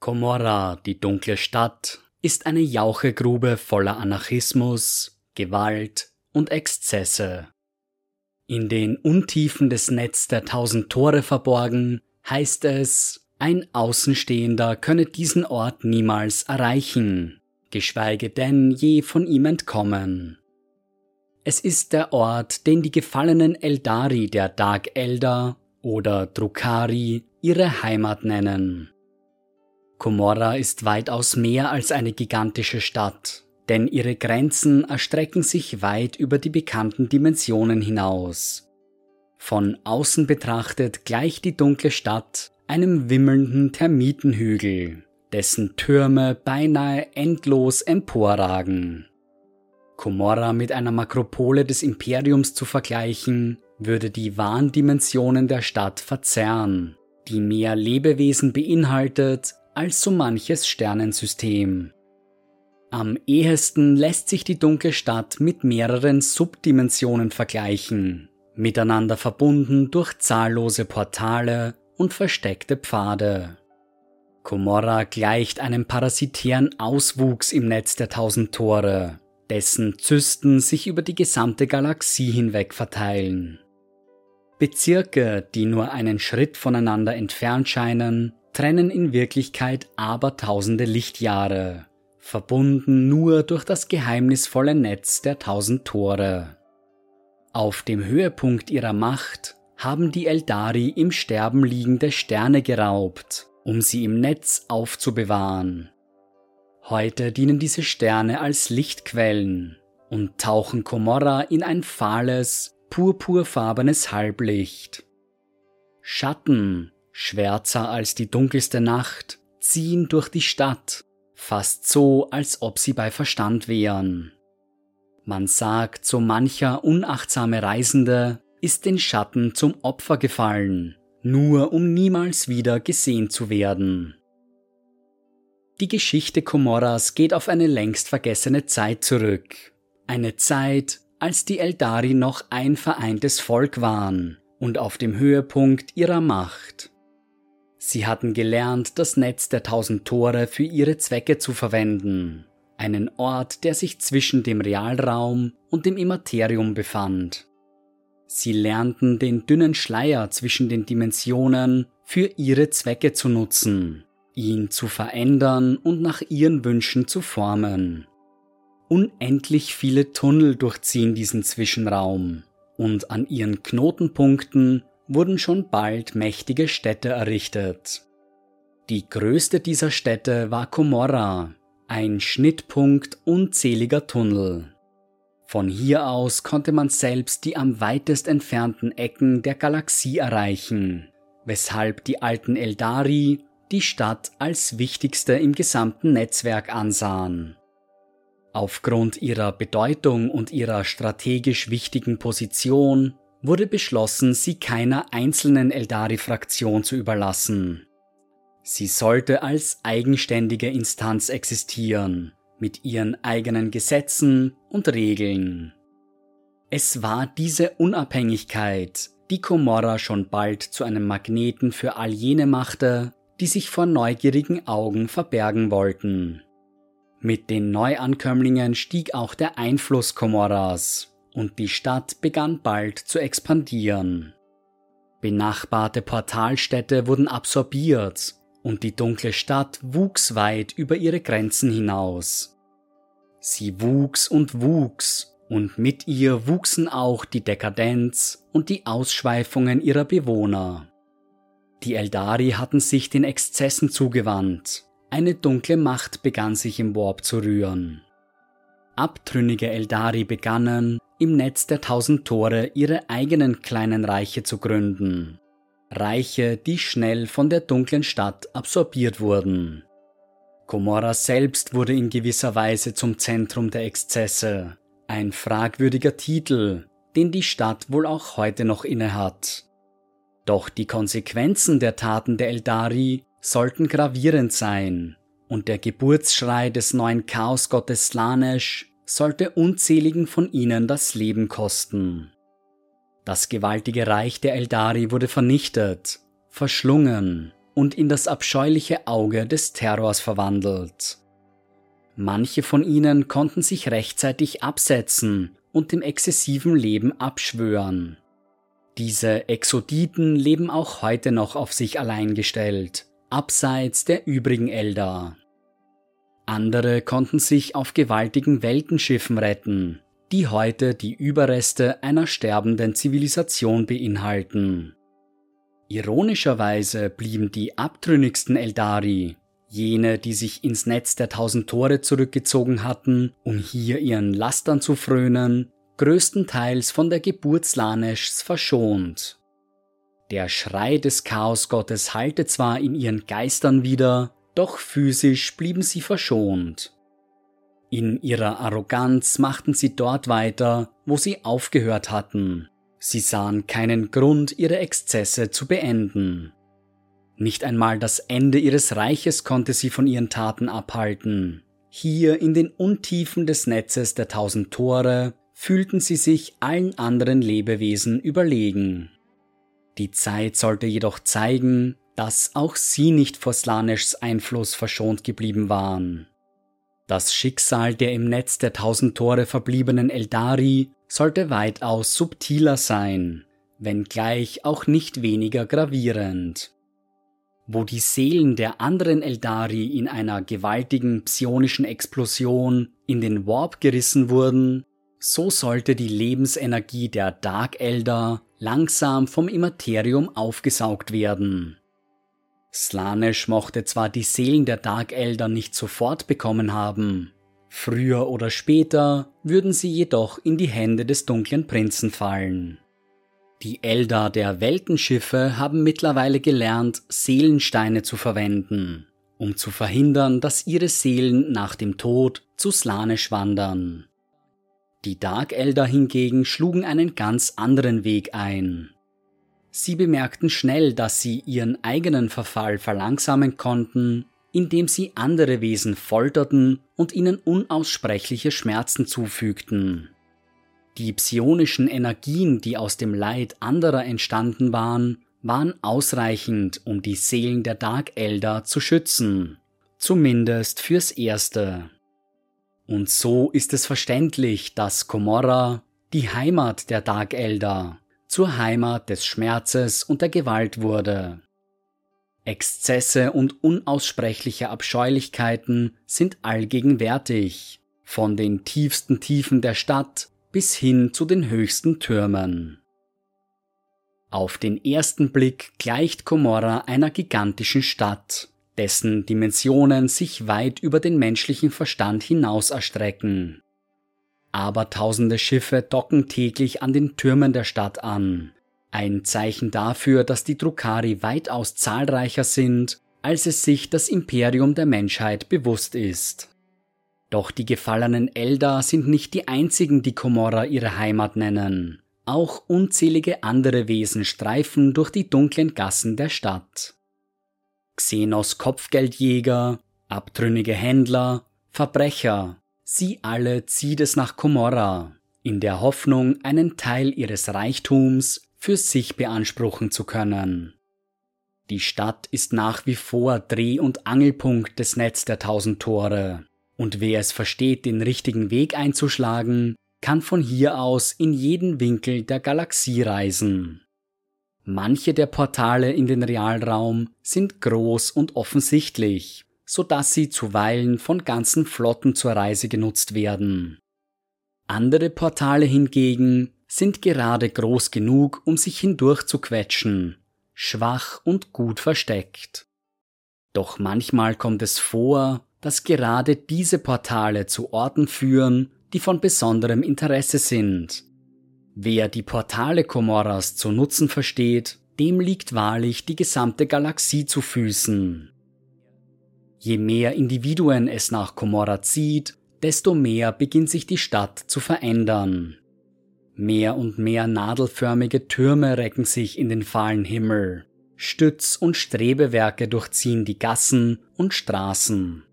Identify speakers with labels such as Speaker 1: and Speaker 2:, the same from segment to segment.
Speaker 1: Komorra, die dunkle Stadt, ist eine Jauchegrube voller Anarchismus, Gewalt und Exzesse. In den Untiefen des Netz der tausend Tore verborgen, heißt es, ein Außenstehender könne diesen Ort niemals erreichen, geschweige denn je von ihm entkommen. Es ist der Ort, den die gefallenen Eldari der Dark Elder oder Drukari ihre Heimat nennen. Komorra ist weitaus mehr als eine gigantische Stadt, denn ihre Grenzen erstrecken sich weit über die bekannten Dimensionen hinaus. Von außen betrachtet gleicht die dunkle Stadt einem wimmelnden Termitenhügel, dessen Türme beinahe endlos emporragen. Komorra mit einer Makropole des Imperiums zu vergleichen, würde die wahren Dimensionen der Stadt verzerren, die mehr Lebewesen beinhaltet als so manches Sternensystem. Am ehesten lässt sich die dunkle Stadt mit mehreren Subdimensionen vergleichen, miteinander verbunden durch zahllose Portale und versteckte Pfade. Komorra gleicht einem parasitären Auswuchs im Netz der tausend Tore, dessen Zysten sich über die gesamte Galaxie hinweg verteilen. Bezirke, die nur einen Schritt voneinander entfernt scheinen, trennen in Wirklichkeit aber tausende Lichtjahre, verbunden nur durch das geheimnisvolle Netz der tausend Tore. Auf dem Höhepunkt ihrer Macht haben die Eldari im Sterben liegende Sterne geraubt, um sie im Netz aufzubewahren. Heute dienen diese Sterne als Lichtquellen und tauchen Komorra in ein fahles, purpurfarbenes Halblicht. Schatten, schwärzer als die dunkelste Nacht, ziehen durch die Stadt, fast so, als ob sie bei Verstand wären. Man sagt, so mancher unachtsame Reisende ist den Schatten zum Opfer gefallen, nur um niemals wieder gesehen zu werden. Die Geschichte Komorras geht auf eine längst vergessene Zeit zurück. Eine Zeit, als die Eldari noch ein vereintes Volk waren und auf dem Höhepunkt ihrer Macht. Sie hatten gelernt, das Netz der tausend Tore für ihre Zwecke zu verwenden, einen Ort, der sich zwischen dem Realraum und dem Immaterium befand. Sie lernten den dünnen Schleier zwischen den Dimensionen für ihre Zwecke zu nutzen, ihn zu verändern und nach ihren Wünschen zu formen. Unendlich viele Tunnel durchziehen diesen Zwischenraum, und an ihren Knotenpunkten wurden schon bald mächtige Städte errichtet. Die größte dieser Städte war Komorra, ein Schnittpunkt unzähliger Tunnel. Von hier aus konnte man selbst die am weitest entfernten Ecken der Galaxie erreichen, weshalb die alten Eldari die Stadt als wichtigste im gesamten Netzwerk ansahen. Aufgrund ihrer Bedeutung und ihrer strategisch wichtigen Position wurde beschlossen, sie keiner einzelnen Eldari-Fraktion zu überlassen. Sie sollte als eigenständige Instanz existieren, mit ihren eigenen Gesetzen und Regeln. Es war diese Unabhängigkeit, die Komorra schon bald zu einem Magneten für all jene machte, die sich vor neugierigen Augen verbergen wollten. Mit den Neuankömmlingen stieg auch der Einfluss Komorras und die Stadt begann bald zu expandieren. Benachbarte Portalstädte wurden absorbiert und die dunkle Stadt wuchs weit über ihre Grenzen hinaus. Sie wuchs und wuchs, und mit ihr wuchsen auch die Dekadenz und die Ausschweifungen ihrer Bewohner. Die Eldari hatten sich den Exzessen zugewandt, eine dunkle Macht begann sich im Warp zu rühren. Abtrünnige Eldari begannen, im Netz der tausend Tore ihre eigenen kleinen Reiche zu gründen. Reiche, die schnell von der dunklen Stadt absorbiert wurden. Komorra selbst wurde in gewisser Weise zum Zentrum der Exzesse, ein fragwürdiger Titel, den die Stadt wohl auch heute noch innehat. Doch die Konsequenzen der Taten der Eldari sollten gravierend sein, und der Geburtsschrei des neuen Chaosgottes Slanesh sollte unzähligen von ihnen das Leben kosten. Das gewaltige Reich der Eldari wurde vernichtet, verschlungen und in das abscheuliche Auge des Terrors verwandelt. Manche von ihnen konnten sich rechtzeitig absetzen und dem exzessiven Leben abschwören. Diese Exoditen leben auch heute noch auf sich allein gestellt, abseits der übrigen Eldar. Andere konnten sich auf gewaltigen Weltenschiffen retten, die heute die Überreste einer sterbenden Zivilisation beinhalten. Ironischerweise blieben die abtrünnigsten Eldari, jene, die sich ins Netz der tausend Tore zurückgezogen hatten, um hier ihren Lastern zu frönen, größtenteils von der Geburt Slaneschs verschont. Der Schrei des Chaosgottes hallte zwar in ihren Geistern wieder, doch physisch blieben sie verschont. In ihrer Arroganz machten sie dort weiter, wo sie aufgehört hatten, Sie sahen keinen Grund, ihre Exzesse zu beenden. Nicht einmal das Ende ihres Reiches konnte sie von ihren Taten abhalten. Hier in den Untiefen des Netzes der tausend Tore fühlten sie sich allen anderen Lebewesen überlegen. Die Zeit sollte jedoch zeigen, dass auch sie nicht vor Slaneschs Einfluss verschont geblieben waren. Das Schicksal der im Netz der tausend Tore verbliebenen Eldari sollte weitaus subtiler sein, wenngleich auch nicht weniger gravierend. Wo die Seelen der anderen Eldari in einer gewaltigen psionischen Explosion in den Warp gerissen wurden, so sollte die Lebensenergie der Dark Elder langsam vom Immaterium aufgesaugt werden. Slanesh mochte zwar die Seelen der Dark Elder nicht sofort bekommen haben, früher oder später würden sie jedoch in die Hände des dunklen Prinzen fallen. Die Elder der Weltenschiffe haben mittlerweile gelernt, Seelensteine zu verwenden, um zu verhindern, dass ihre Seelen nach dem Tod zu Slanesh wandern. Die Dark Elder hingegen schlugen einen ganz anderen Weg ein. Sie bemerkten schnell, dass sie ihren eigenen Verfall verlangsamen konnten, indem sie andere Wesen folterten und ihnen unaussprechliche Schmerzen zufügten. Die psionischen Energien, die aus dem Leid anderer entstanden waren, waren ausreichend, um die Seelen der Dark Elder zu schützen, zumindest fürs Erste. Und so ist es verständlich, dass Komorra, die Heimat der Dark Elder, zur Heimat des Schmerzes und der Gewalt wurde. Exzesse und unaussprechliche Abscheulichkeiten sind allgegenwärtig, von den tiefsten Tiefen der Stadt bis hin zu den höchsten Türmen. Auf den ersten Blick gleicht Komorra einer gigantischen Stadt, dessen Dimensionen sich weit über den menschlichen Verstand hinaus erstrecken. Abertausende Schiffe docken täglich an den Türmen der Stadt an. Ein Zeichen dafür, dass die Drukari weitaus zahlreicher sind, als es sich das Imperium der Menschheit bewusst ist. Doch die gefallenen Eldar sind nicht die einzigen, die Komorra ihre Heimat nennen. Auch unzählige andere Wesen streifen durch die dunklen Gassen der Stadt. Xenos Kopfgeldjäger, abtrünnige Händler, Verbrecher, Sie alle zieht es nach Komorra, in der Hoffnung, einen Teil ihres Reichtums für sich beanspruchen zu können. Die Stadt ist nach wie vor Dreh- und Angelpunkt des Netz der tausend Tore, und wer es versteht, den richtigen Weg einzuschlagen, kann von hier aus in jeden Winkel der Galaxie reisen. Manche der Portale in den Realraum sind groß und offensichtlich, so dass sie zuweilen von ganzen Flotten zur Reise genutzt werden. Andere Portale hingegen sind gerade groß genug, um sich hindurch zu quetschen, schwach und gut versteckt. Doch manchmal kommt es vor, dass gerade diese Portale zu Orten führen, die von besonderem Interesse sind. Wer die Portale Komorras zu nutzen versteht, dem liegt wahrlich die gesamte Galaxie zu Füßen. Je mehr Individuen es nach Komorra zieht, desto mehr beginnt sich die Stadt zu verändern. Mehr und mehr nadelförmige Türme recken sich in den fahlen Himmel. Stütz- und Strebewerke durchziehen die Gassen und Straßen.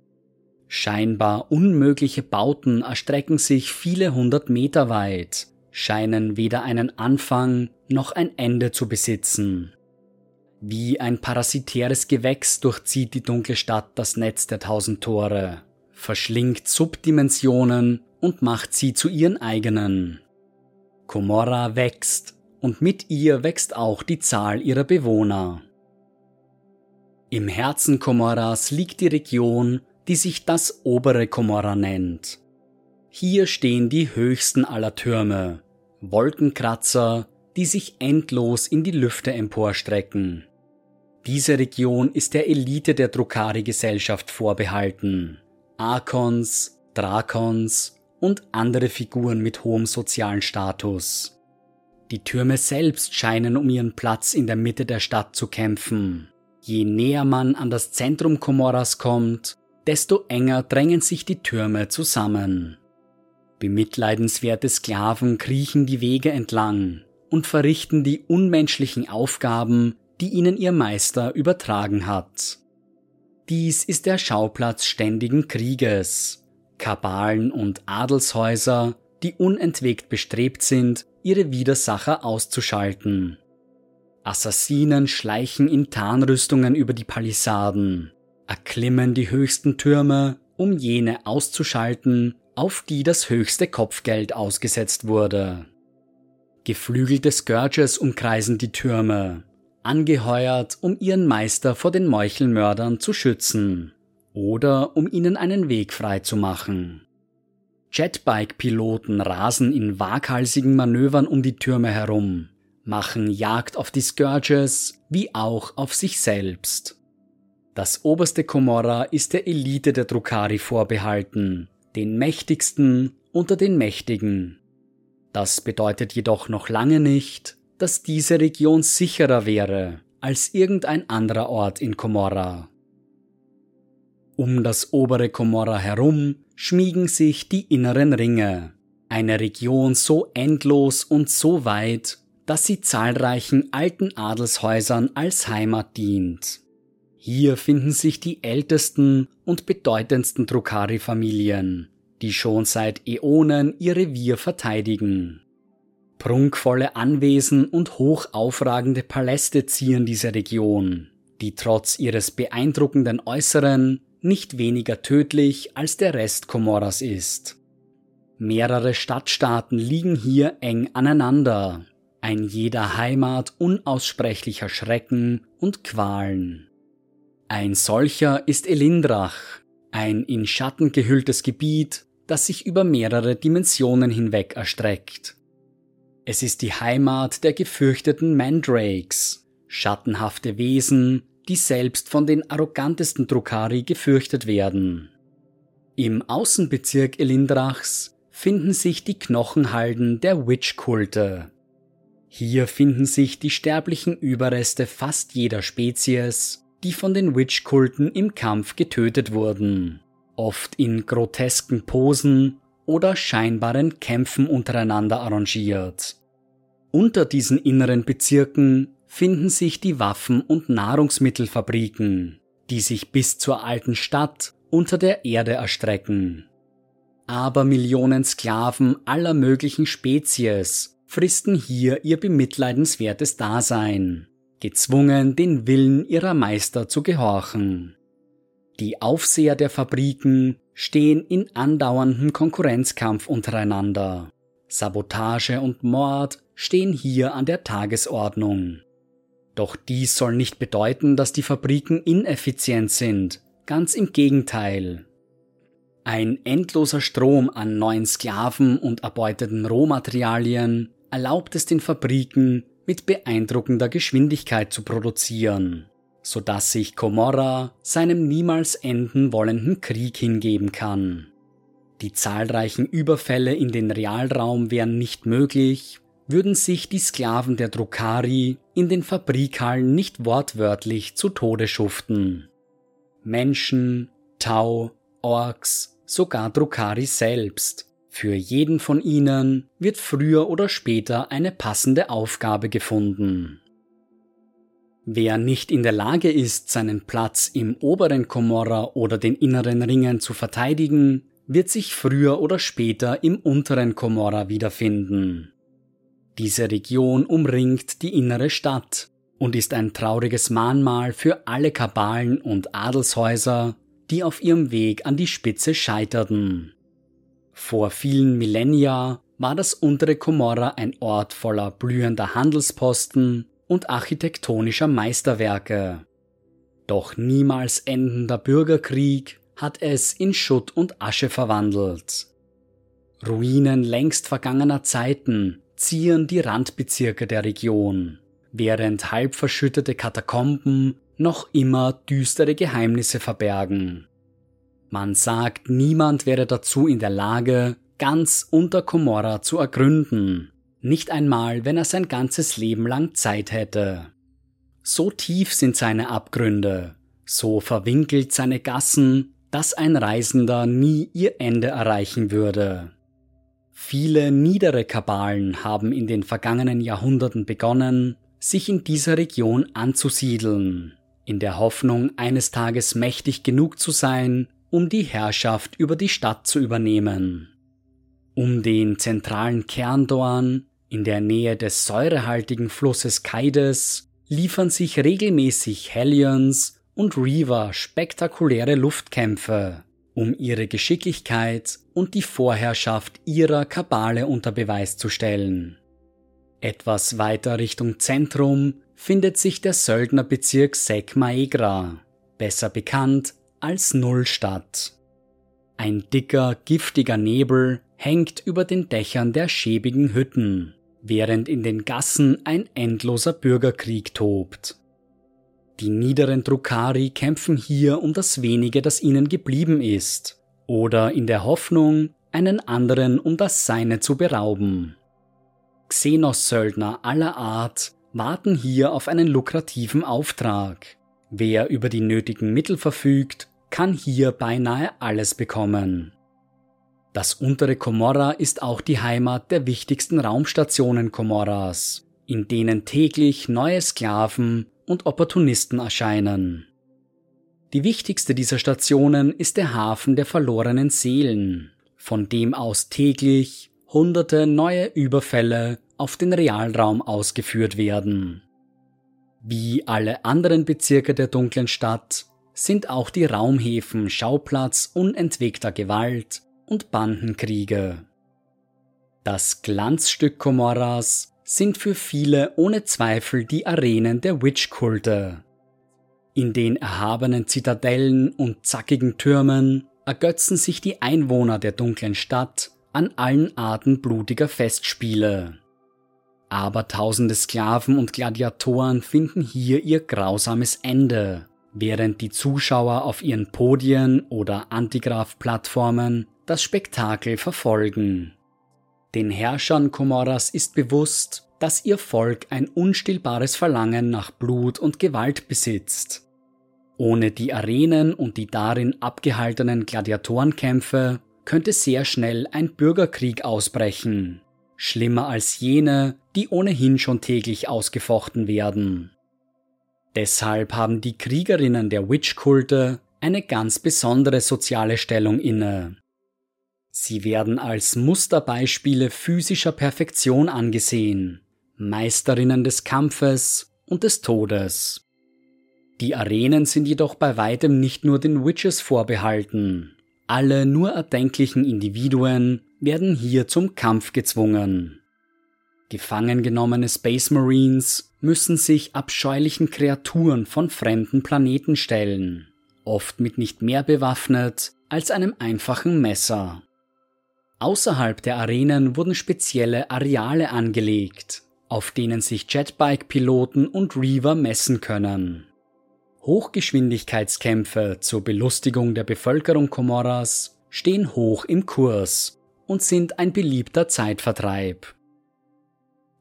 Speaker 1: Scheinbar unmögliche Bauten erstrecken sich viele hundert Meter weit, scheinen weder einen Anfang noch ein Ende zu besitzen. Wie ein parasitäres Gewächs durchzieht die dunkle Stadt das Netz der tausend Tore, verschlingt Subdimensionen und macht sie zu ihren eigenen. Komorra wächst, und mit ihr wächst auch die Zahl ihrer Bewohner. Im Herzen Komorras liegt die Region, die sich das obere Komorra nennt. Hier stehen die höchsten aller Türme, Wolkenkratzer, die sich endlos in die Lüfte emporstrecken. Diese Region ist der Elite der Drukari-Gesellschaft vorbehalten. Arkons, Drakons und andere Figuren mit hohem sozialen Status. Die Türme selbst scheinen um ihren Platz in der Mitte der Stadt zu kämpfen. Je näher man an das Zentrum Komoras kommt, desto enger drängen sich die Türme zusammen. Bemitleidenswerte Sklaven kriechen die Wege entlang, und verrichten die unmenschlichen Aufgaben, die ihnen ihr Meister übertragen hat. Dies ist der Schauplatz ständigen Krieges, Kabalen und Adelshäuser, die unentwegt bestrebt sind, ihre Widersacher auszuschalten. Assassinen schleichen in Tarnrüstungen über die Palisaden, erklimmen die höchsten Türme, um jene auszuschalten, auf die das höchste Kopfgeld ausgesetzt wurde. Geflügelte Scourges umkreisen die Türme, angeheuert, um ihren Meister vor den Meuchelmördern zu schützen oder um ihnen einen Weg frei zu machen. Jetbike-Piloten rasen in waghalsigen Manövern um die Türme herum, machen Jagd auf die Scourges wie auch auf sich selbst. Das oberste Komorra ist der Elite der Drukari vorbehalten, den mächtigsten unter den Mächtigen. Das bedeutet jedoch noch lange nicht, dass diese Region sicherer wäre als irgendein anderer Ort in Komorra. Um das obere Komorra herum schmiegen sich die inneren Ringe, eine Region so endlos und so weit, dass sie zahlreichen alten Adelshäusern als Heimat dient. Hier finden sich die ältesten und bedeutendsten Drukari-Familien, die schon seit Äonen ihr Revier verteidigen. Prunkvolle Anwesen und hoch aufragende Paläste zieren diese Region, die trotz ihres beeindruckenden Äußeren nicht weniger tödlich als der Rest Komoras ist. Mehrere Stadtstaaten liegen hier eng aneinander, ein jeder Heimat unaussprechlicher Schrecken und Qualen. Ein solcher ist Elindrach, ein in Schatten gehülltes Gebiet, das sich über mehrere Dimensionen hinweg erstreckt. Es ist die Heimat der gefürchteten Mandrakes, schattenhafte Wesen, die selbst von den arrogantesten Drukari gefürchtet werden. Im Außenbezirk Elindrachs finden sich die Knochenhalden der Witch-Kulte. Hier finden sich die sterblichen Überreste fast jeder Spezies, die von den Witch-Kulten im Kampf getötet wurden oft in grotesken Posen oder scheinbaren Kämpfen untereinander arrangiert. Unter diesen inneren Bezirken finden sich die Waffen- und Nahrungsmittelfabriken, die sich bis zur alten Stadt unter der Erde erstrecken. Aber Millionen Sklaven aller möglichen Spezies fristen hier ihr bemitleidenswertes Dasein, gezwungen, den Willen ihrer Meister zu gehorchen. Die Aufseher der Fabriken stehen in andauerndem Konkurrenzkampf untereinander. Sabotage und Mord stehen hier an der Tagesordnung. Doch dies soll nicht bedeuten, dass die Fabriken ineffizient sind, ganz im Gegenteil. Ein endloser Strom an neuen Sklaven und erbeuteten Rohmaterialien erlaubt es den Fabriken, mit beeindruckender Geschwindigkeit zu produzieren so dass sich Komorra seinem niemals enden wollenden Krieg hingeben kann. Die zahlreichen Überfälle in den Realraum wären nicht möglich, würden sich die Sklaven der Drukari in den Fabrikhallen nicht wortwörtlich zu Tode schuften. Menschen, Tau, Orks, sogar Drukari selbst. Für jeden von ihnen wird früher oder später eine passende Aufgabe gefunden. Wer nicht in der Lage ist, seinen Platz im oberen Komorra oder den inneren Ringen zu verteidigen, wird sich früher oder später im unteren Komorra wiederfinden. Diese Region umringt die innere Stadt, und ist ein trauriges Mahnmal für alle Kabalen und Adelshäuser, die auf ihrem Weg an die Spitze scheiterten. Vor vielen Millennia war das untere Komorra ein Ort voller blühender Handelsposten und architektonischer Meisterwerke. Doch niemals endender Bürgerkrieg hat es in Schutt und Asche verwandelt. Ruinen längst vergangener Zeiten zieren die Randbezirke der Region, während halb verschüttete Katakomben noch immer düstere Geheimnisse verbergen. Man sagt, niemand wäre dazu in der Lage, ganz unter Komorra zu ergründen, nicht einmal, wenn er sein ganzes Leben lang Zeit hätte. So tief sind seine Abgründe, so verwinkelt seine Gassen, dass ein Reisender nie ihr Ende erreichen würde. Viele niedere Kabalen haben in den vergangenen Jahrhunderten begonnen, sich in dieser Region anzusiedeln, in der Hoffnung, eines Tages mächtig genug zu sein, um die Herrschaft über die Stadt zu übernehmen. Um den zentralen Kerndorn in der Nähe des säurehaltigen Flusses Kaides liefern sich regelmäßig Hellions und Reaver spektakuläre Luftkämpfe, um ihre Geschicklichkeit und die Vorherrschaft ihrer Kabale unter Beweis zu stellen. Etwas weiter Richtung Zentrum findet sich der Söldnerbezirk Sek Maegra, besser bekannt als Nullstadt. Ein dicker, giftiger Nebel hängt über den Dächern der schäbigen Hütten während in den Gassen ein endloser Bürgerkrieg tobt. Die niederen Drukari kämpfen hier um das wenige, das ihnen geblieben ist, oder in der Hoffnung, einen anderen um das Seine zu berauben. Xenos-Söldner aller Art warten hier auf einen lukrativen Auftrag. Wer über die nötigen Mittel verfügt, kann hier beinahe alles bekommen. Das untere Komorra ist auch die Heimat der wichtigsten Raumstationen Komorras, in denen täglich neue Sklaven und Opportunisten erscheinen. Die wichtigste dieser Stationen ist der Hafen der verlorenen Seelen, von dem aus täglich hunderte neue Überfälle auf den Realraum ausgeführt werden. Wie alle anderen Bezirke der dunklen Stadt sind auch die Raumhäfen Schauplatz unentwegter Gewalt und Bandenkriege. Das Glanzstück Komorras sind für viele ohne Zweifel die Arenen der Witch-Kulte. In den erhabenen Zitadellen und zackigen Türmen ergötzen sich die Einwohner der dunklen Stadt an allen Arten blutiger Festspiele. Aber tausende Sklaven und Gladiatoren finden hier ihr grausames Ende, während die Zuschauer auf ihren Podien oder Antigraph-Plattformen das Spektakel verfolgen. Den Herrschern Komoras ist bewusst, dass ihr Volk ein unstillbares Verlangen nach Blut und Gewalt besitzt. Ohne die Arenen und die darin abgehaltenen Gladiatorenkämpfe könnte sehr schnell ein Bürgerkrieg ausbrechen, schlimmer als jene, die ohnehin schon täglich ausgefochten werden. Deshalb haben die Kriegerinnen der Witch-Kulte eine ganz besondere soziale Stellung inne. Sie werden als Musterbeispiele physischer Perfektion angesehen, Meisterinnen des Kampfes und des Todes. Die Arenen sind jedoch bei weitem nicht nur den Witches vorbehalten. Alle nur erdenklichen Individuen werden hier zum Kampf gezwungen. Gefangen genommene Space Marines müssen sich abscheulichen Kreaturen von fremden Planeten stellen, oft mit nicht mehr bewaffnet als einem einfachen Messer. Außerhalb der Arenen wurden spezielle Areale angelegt, auf denen sich Jetbike-Piloten und Reaver messen können. Hochgeschwindigkeitskämpfe zur Belustigung der Bevölkerung Komorras stehen hoch im Kurs und sind ein beliebter Zeitvertreib.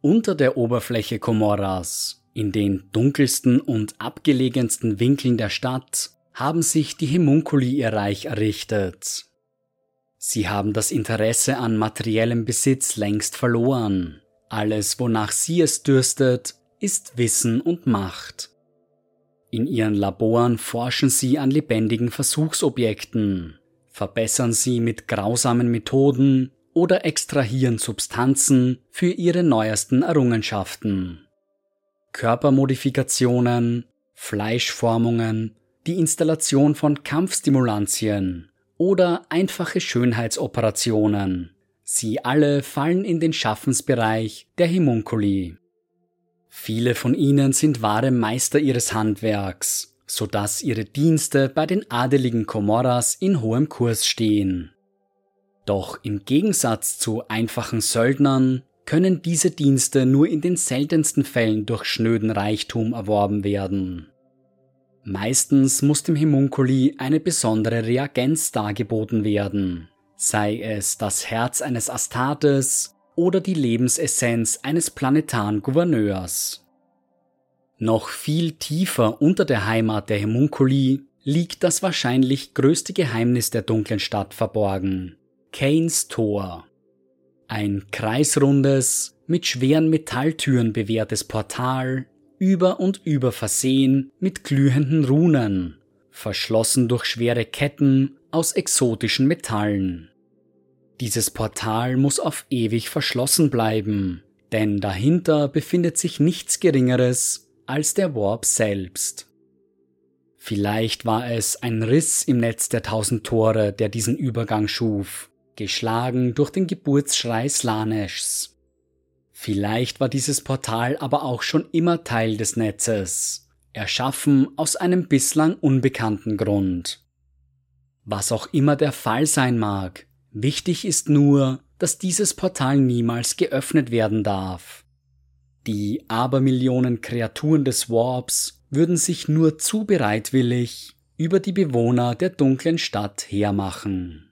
Speaker 1: Unter der Oberfläche Komorras, in den dunkelsten und abgelegensten Winkeln der Stadt, haben sich die Hemunkuli ihr Reich errichtet. Sie haben das Interesse an materiellem Besitz längst verloren. Alles, wonach sie es dürstet, ist Wissen und Macht. In ihren Laboren forschen sie an lebendigen Versuchsobjekten, verbessern sie mit grausamen Methoden oder extrahieren Substanzen für ihre neuesten Errungenschaften. Körpermodifikationen, Fleischformungen, die Installation von Kampfstimulantien oder einfache Schönheitsoperationen. Sie alle fallen in den Schaffensbereich der Himunkuli. Viele von ihnen sind wahre Meister ihres Handwerks, so dass ihre Dienste bei den adeligen Komoras in hohem Kurs stehen. Doch im Gegensatz zu einfachen Söldnern können diese Dienste nur in den seltensten Fällen durch schnöden Reichtum erworben werden. Meistens muss dem Himunkuli eine besondere Reagenz dargeboten werden, sei es das Herz eines Astartes oder die Lebensessenz eines planetaren Gouverneurs. Noch viel tiefer unter der Heimat der Himunkuli liegt das wahrscheinlich größte Geheimnis der dunklen Stadt verborgen, Kanes Tor. Ein kreisrundes, mit schweren Metalltüren bewehrtes Portal, über und über versehen mit glühenden Runen, verschlossen durch schwere Ketten aus exotischen Metallen. Dieses Portal muss auf ewig verschlossen bleiben, denn dahinter befindet sich nichts Geringeres als der Warp selbst. Vielleicht war es ein Riss im Netz der tausend Tore, der diesen Übergang schuf, geschlagen durch den Geburtsschrei Slaneshs. Vielleicht war dieses Portal aber auch schon immer Teil des Netzes, erschaffen aus einem bislang unbekannten Grund. Was auch immer der Fall sein mag, wichtig ist nur, dass dieses Portal niemals geöffnet werden darf. Die Abermillionen Kreaturen des Warps würden sich nur zu bereitwillig über die Bewohner der dunklen Stadt hermachen.